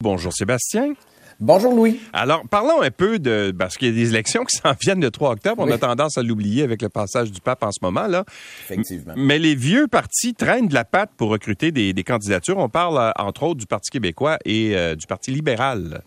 Bonjour Sébastien. Bonjour Louis. Alors, parlons un peu de parce qu'il y a des élections qui s'en viennent le 3 octobre. On a tendance à l'oublier avec le passage du pape en ce moment là. Effectivement. Mais les vieux partis traînent de la patte pour recruter des, candidatures. On parle euh, entre autres du Parti québécois et euh, du Parti libéral.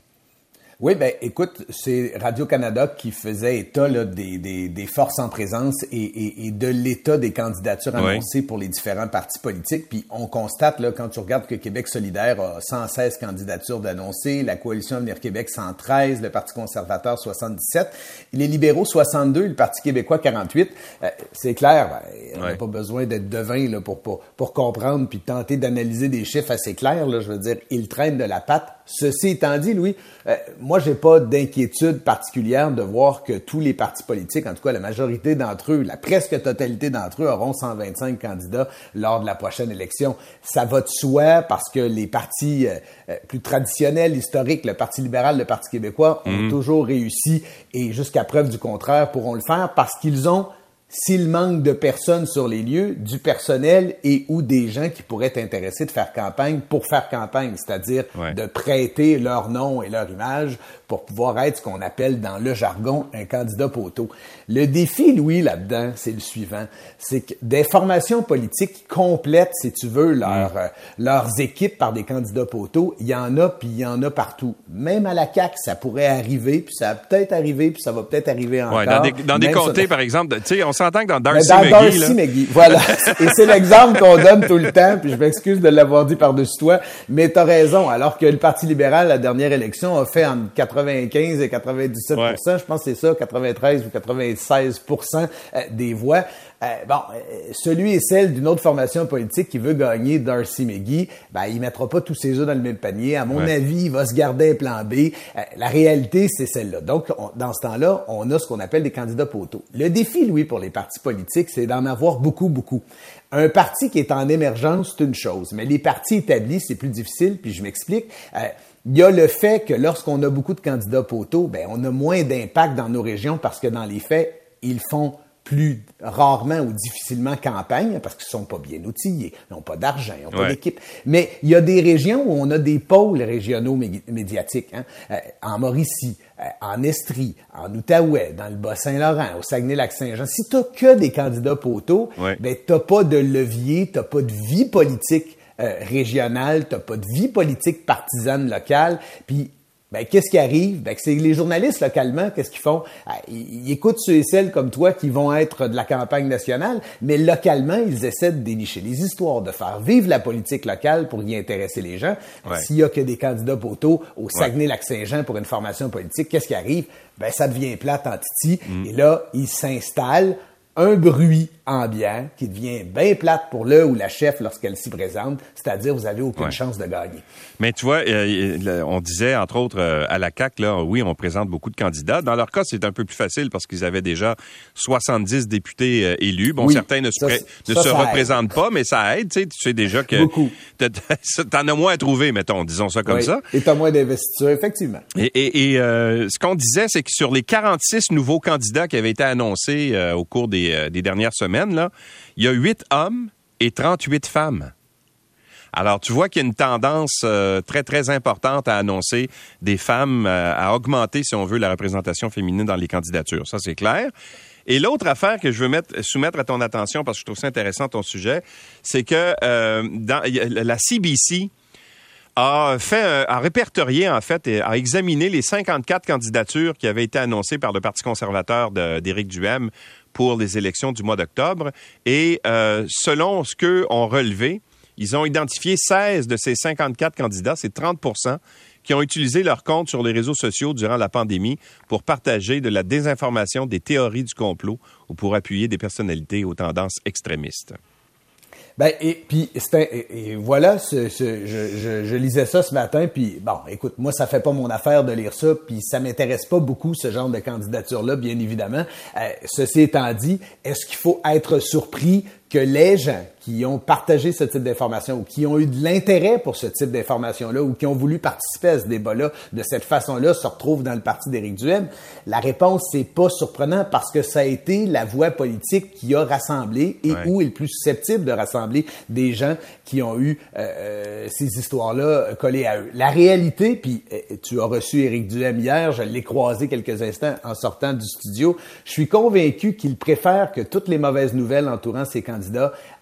Oui, ben écoute, c'est Radio-Canada qui faisait état là, des, des, des, forces en présence et, et, et de l'état des candidatures annoncées pour les différents partis politiques. Puis on constate, là, quand tu regardes que Québec solidaire a 116 candidatures d'annoncées, la Coalition Avenir Québec 113, le Parti conservateur 77, les libéraux 62, le Parti québécois 48. Euh, c'est clair, ben, on n'a pas besoin d'être devin là, pour, pour, pour comprendre puis tenter d'analyser des chiffres assez clairs. Là, je veux dire, ils traînent de la patte. Ceci étant dit, Louis, euh, moi, j'ai pas d'inquiétude particulière de voir que tous les partis politiques, en tout cas la majorité d'entre eux, la presque totalité d'entre eux auront 125 candidats lors de la prochaine élection. Ça va de soi parce que les partis euh, euh, plus traditionnels, historiques, le Parti libéral, le Parti québécois, ont mhm. toujours réussi et jusqu'à preuve du contraire pourront le faire parce qu'ils ont s'il manque de personnes sur les lieux, du personnel et ou des gens qui pourraient être intéressés de faire campagne pour faire campagne, c'est-à-dire de prêter leur nom et leur image pour pouvoir être ce qu'on appelle dans le jargon un candidat poteau. Le défi, Louis, là-dedans, c'est le suivant. C'est que des formations politiques complètes, si tu veux, leur, euh, leurs équipes par des candidats poteaux, il y en a, puis il y en a partout. Même à la CAQ, ça pourrait arriver, puis ça a peut-être arrivé, puis ça va peut-être arriver encore. Ouais, dans des, dans des comtés, par exemple, tu sais, on s'entend que dans Darcy dans Darcy McGee, voilà. et c'est l'exemple qu'on donne tout le temps, puis je m'excuse de l'avoir dit par-dessus toi, mais tu as raison. Alors que le Parti libéral, la dernière élection, a fait en 80 95 et 97 je pense que c'est ça, 93 ou 96 euh, des voix. Euh, bon, euh, celui et celle d'une autre formation politique qui veut gagner Darcy McGee, ben, il mettra pas tous ses œufs dans le même panier. À mon avis, il va se garder un plan B. la réalité, c'est celle-là. Donc, dans ce temps-là, on a ce qu'on appelle des candidats poteaux. Le défi, Louis, pour les partis politiques, c'est d'en avoir beaucoup, beaucoup. Un parti qui est en émergence, c'est une chose, mais les partis établis, c'est plus difficile, puis je m'explique. Il y a le fait que lorsqu'on a beaucoup de candidats poteaux, ben, on a moins d'impact dans nos régions parce que dans les faits, ils font plus rarement ou difficilement campagne parce qu'ils sont pas bien outillés, ils n'ont pas d'argent, ils n'ont pas d'équipe. Mais il y a des régions où on a des pôles régionaux médiatiques. Hein? Euh, en Mauricie, euh, en Estrie, en Outaouais, dans le Bas-Saint-Laurent, au Saguenay-Lac-Saint-Jean. Si tu que des candidats poteaux, ben, tu n'as pas de levier, tu n'as pas de vie politique euh, régionale, tu n'as pas de vie politique partisane locale. Puis ben, qu'est-ce qui arrive? Ben, c'est les journalistes localement, qu'est-ce qu'ils font? Ah, ils, écoutent ceux et celles comme toi qui vont être de la campagne nationale, mais localement, ils essaient de dénicher les histoires, de faire vivre la politique locale pour y intéresser les gens. S'il y a que des candidats poteaux au Saguenay-Lac-Saint-Jean pour une formation politique, qu'est-ce qui arrive? Ben, ça devient plate en titi. Mm. Et là, ils s'installent un bruit ambiant qui devient bien plate pour le ou la chef lorsqu'elle s'y présente, c'est-à-dire vous avez aucune chance de gagner. Mais tu vois, euh, on disait entre autres euh, à la CAC là, oui, on présente beaucoup de candidats. Dans leur cas, c'est un peu plus facile parce qu'ils avaient déjà 70 députés euh, élus. Bon, certains ne se, ne se représentent pas, mais ça aide. Tu sais, tu sais déjà que t'en as moins à trouver, mettons, disons ça comme ça. Et t'as moins d'investisseurs, effectivement. Et, et, ce qu'on disait, c'est que sur les 46 nouveaux candidats qui avaient été annoncés au cours des, des dernières semaines là, il y a 8 hommes et 38 femmes. Alors, tu vois qu'il y a une tendance euh, très, très importante à annoncer des femmes, euh, à augmenter, si on veut, la représentation féminine dans les candidatures. Ça, c'est clair. Et l'autre affaire que je veux mettre, soumettre à ton attention, parce que je trouve ça intéressant ton sujet, c'est que euh, la CBC a fait, a répertorié en fait, et a examiné les 54 candidatures qui avaient été annoncées par le Parti conservateur d'Éric Duhem pour les élections du mois d'octobre. Et euh, selon ce qu'eux ont relevé, ils ont identifié 16 de ces 54 candidats, c'est 30 qui ont utilisé leur compte sur les réseaux sociaux durant la pandémie pour partager de la désinformation, des théories du complot ou pour appuyer des personnalités aux tendances extrémistes. Ben, et puis, et, voilà, ce, ce, je, je, lisais ça ce matin, puis bon, écoute, moi, ça fait pas mon affaire de lire ça, puis ça m'intéresse pas beaucoup, ce genre de candidature-là, bien évidemment. Euh, ceci étant dit, est-ce qu'il faut être surpris que les gens qui ont partagé ce type d'information ou qui ont eu de l'intérêt pour ce type d'information-là ou qui ont voulu participer à ce débat-là de cette façon-là se retrouvent dans le parti d'Éric Duhem? La réponse, c'est pas surprenant parce que ça a été la voie politique qui a rassemblé et où est le plus susceptible de rassembler des gens qui ont eu euh, euh ces histoires-là collées à eux. La réalité, puis euh, tu as reçu Éric Duhem hier, je l'ai croisé quelques instants en sortant du studio, je suis convaincu qu'il préfère que toutes les mauvaises nouvelles entourant ses candidats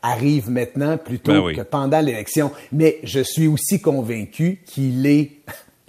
arrive maintenant plutôt ben que pendant l'élection. Mais je suis aussi convaincu qu'il est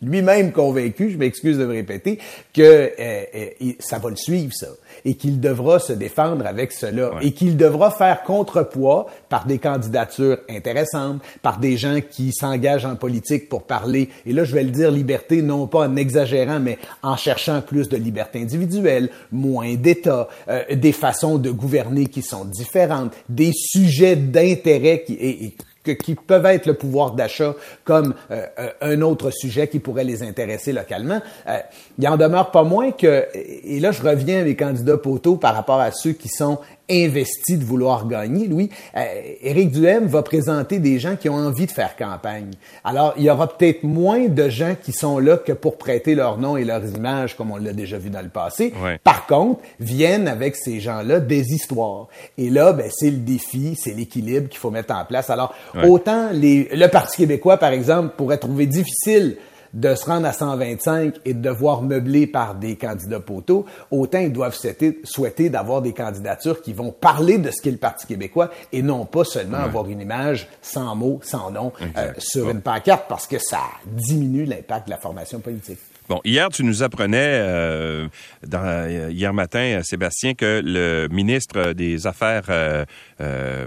lui-même convaincu, je m'excuse de me répéter, que euh, euh, ça va le suivre, ça, et qu'il devra se défendre avec cela, et qu'il devra faire contrepoids par des candidatures intéressantes, par des gens qui s'engagent en politique pour parler, et là je vais le dire liberté, non pas en exagérant, mais en cherchant plus de liberté individuelle, moins d'État, euh, des façons de gouverner qui sont différentes, des sujets d'intérêt qui... et qui peuvent être le pouvoir d'achat comme euh, euh, un autre sujet qui pourrait les intéresser localement. Euh, il en demeure pas moins que, et là je reviens à mes candidats poteaux par rapport à ceux qui sont investi de vouloir gagner, Louis, euh, Éric Duhem va présenter des gens qui ont envie de faire campagne. Alors, il y aura peut-être moins de gens qui sont là que pour prêter leur nom et leurs images, comme on l'a déjà vu dans le passé. Par contre, viennent avec ces gens-là des histoires. Et là, ben, c'est le défi, c'est l'équilibre qu'il faut mettre en place. Alors, autant les, le Parti québécois, par exemple, pourrait trouver difficile de se rendre à 125 et de devoir meubler par des candidats poteaux, autant ils doivent souhaiter, d'avoir des candidatures qui vont parler de ce qu'est le Parti québécois et non pas seulement avoir une image sans mots, sans nom euh, sur une pancarte parce que ça diminue l'impact de la formation politique. Bon, hier, tu nous apprenais, euh, dans, hier matin, Sébastien, que le ministre des Affaires euh, euh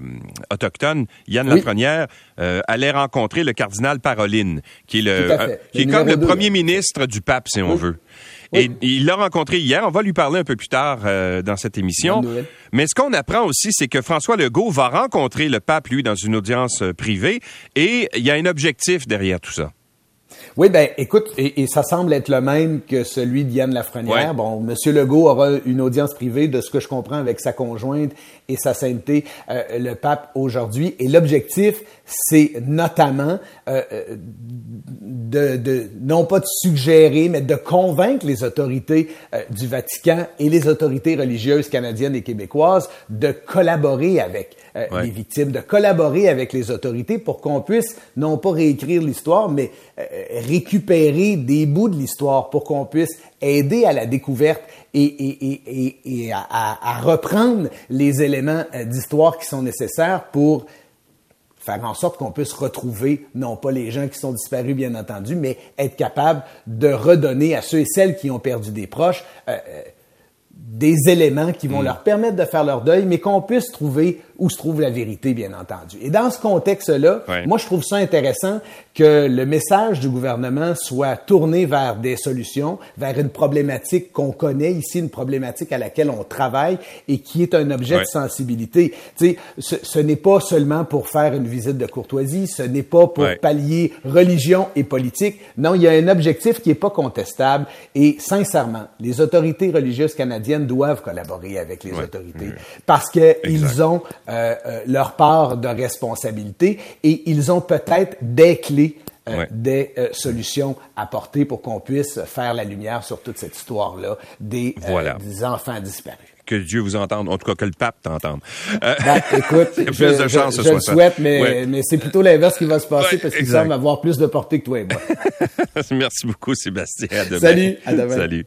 autochtones, Yann Lafrenière, euh, allait rencontrer le cardinal Paroline, qui est, le, qui est comme le premier ministre du pape, si on veut. Et il l'a rencontré hier. On va lui parler un peu plus tard dans cette émission. Mais ce qu'on apprend aussi, c'est que François Legault va rencontrer le pape, lui, dans une audience privée. Et il y a un objectif derrière tout ça. Oui, ben écoute, et, ça semble être le même que celui d'Yann Lafrenière. Bon, Monsieur Legault aura une audience privée, de ce que je comprends, avec sa conjointe et sa sainteté, euh, le pape aujourd'hui. Et l'objectif, c'est notamment euh, euh, de, de, non pas de suggérer, mais de convaincre les autorités du Vatican et les autorités religieuses canadiennes et québécoises de collaborer avec les victimes, de collaborer avec les autorités pour qu'on puisse non pas réécrire l'histoire, mais récupérer des bouts de l'histoire pour qu'on puisse aider à la découverte et, et, et, et à, à, reprendre les éléments euh, d'histoire qui sont nécessaires pour faire en sorte qu'on puisse retrouver non pas les gens qui sont disparus bien entendu, mais être capable de redonner à ceux et celles qui ont perdu des proches euh, euh, des éléments qui vont mm. leur permettre de faire leur deuil, mais qu'on puisse trouver où se trouve la vérité, bien entendu. Et dans ce contexte-là, moi, je trouve ça intéressant que le message du gouvernement soit tourné vers des solutions, vers une problématique qu'on connaît ici, une problématique à laquelle on travaille et qui est un objet de sensibilité. Tu sais, ce, ce n'est pas seulement pour faire une visite de courtoisie, ce n'est pas pour pallier religion et politique. Non, il y a un objectif qui est pas contestable et sincèrement, les autorités religieuses canadiennes doivent collaborer avec les autorités parce qu'ils ont euh, euh, leur part de responsabilité et ils ont peut-être des clés euh, des solutions à porter pour qu'on puisse faire la lumière sur toute cette histoire-là des, des enfants disparus que Dieu vous entende, en tout cas que le pape t'entende. Ben, écoute, je, de chance je, je le souhaite, mais, mais c'est plutôt l'inverse qui va se passer parce qu'il semble avoir plus de portée que toi et moi. Merci beaucoup, Sébastien. À demain. Salut, à demain. Salut.